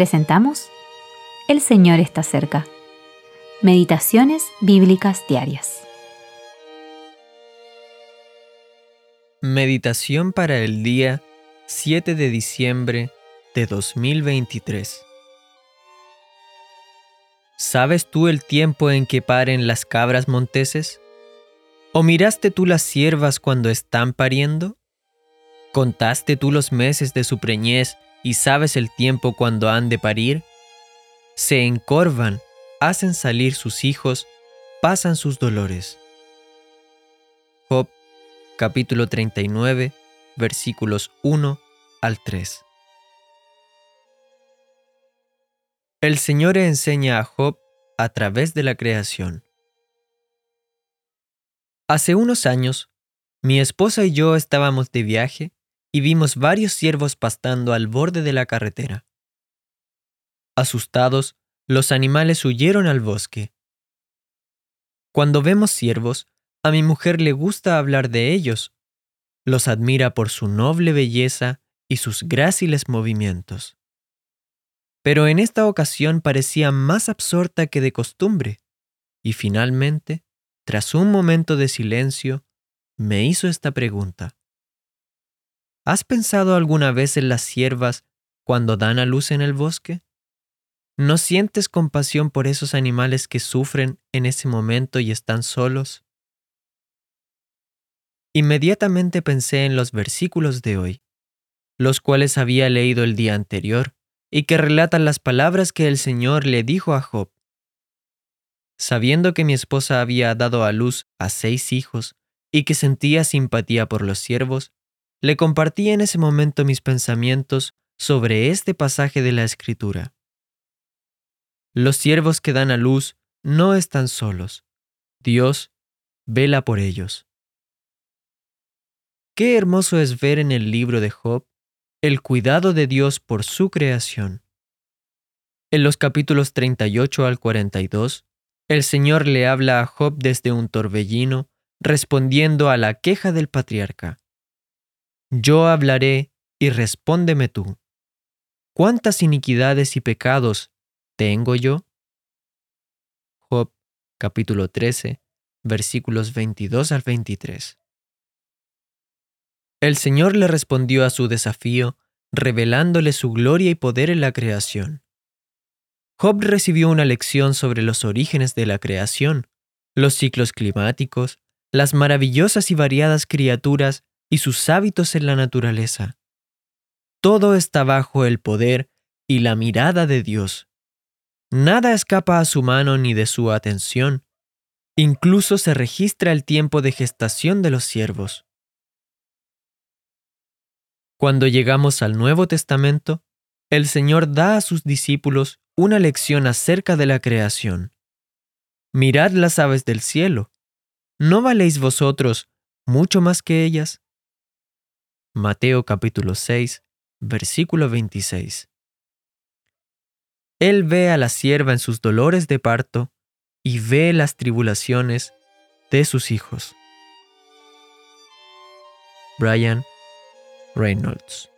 presentamos El Señor está cerca. Meditaciones Bíblicas Diarias. Meditación para el día 7 de diciembre de 2023. ¿Sabes tú el tiempo en que paren las cabras monteses? ¿O miraste tú las ciervas cuando están pariendo? ¿Contaste tú los meses de su preñez y sabes el tiempo cuando han de parir? Se encorvan, hacen salir sus hijos, pasan sus dolores. Job capítulo 39 versículos 1 al 3. El Señor enseña a Job a través de la creación. Hace unos años, mi esposa y yo estábamos de viaje y vimos varios ciervos pastando al borde de la carretera. Asustados, los animales huyeron al bosque. Cuando vemos ciervos, a mi mujer le gusta hablar de ellos. Los admira por su noble belleza y sus gráciles movimientos. Pero en esta ocasión parecía más absorta que de costumbre, y finalmente, tras un momento de silencio, me hizo esta pregunta. ¿Has pensado alguna vez en las ciervas cuando dan a luz en el bosque? ¿No sientes compasión por esos animales que sufren en ese momento y están solos? Inmediatamente pensé en los versículos de hoy, los cuales había leído el día anterior y que relatan las palabras que el Señor le dijo a Job. Sabiendo que mi esposa había dado a luz a seis hijos y que sentía simpatía por los siervos, le compartí en ese momento mis pensamientos sobre este pasaje de la Escritura. Los siervos que dan a luz no están solos. Dios vela por ellos. Qué hermoso es ver en el libro de Job el cuidado de Dios por su creación. En los capítulos 38 al 42, el Señor le habla a Job desde un torbellino, respondiendo a la queja del patriarca. Yo hablaré y respóndeme tú. ¿Cuántas iniquidades y pecados tengo yo? Job capítulo 13, versículos 22 al 23. El Señor le respondió a su desafío, revelándole su gloria y poder en la creación. Job recibió una lección sobre los orígenes de la creación, los ciclos climáticos, las maravillosas y variadas criaturas y sus hábitos en la naturaleza. Todo está bajo el poder y la mirada de Dios. Nada escapa a su mano ni de su atención. Incluso se registra el tiempo de gestación de los siervos. Cuando llegamos al Nuevo Testamento, el Señor da a sus discípulos una lección acerca de la creación. Mirad las aves del cielo. ¿No valéis vosotros mucho más que ellas? Mateo capítulo 6, versículo 26. Él ve a la sierva en sus dolores de parto y ve las tribulaciones de sus hijos. Brian Reynolds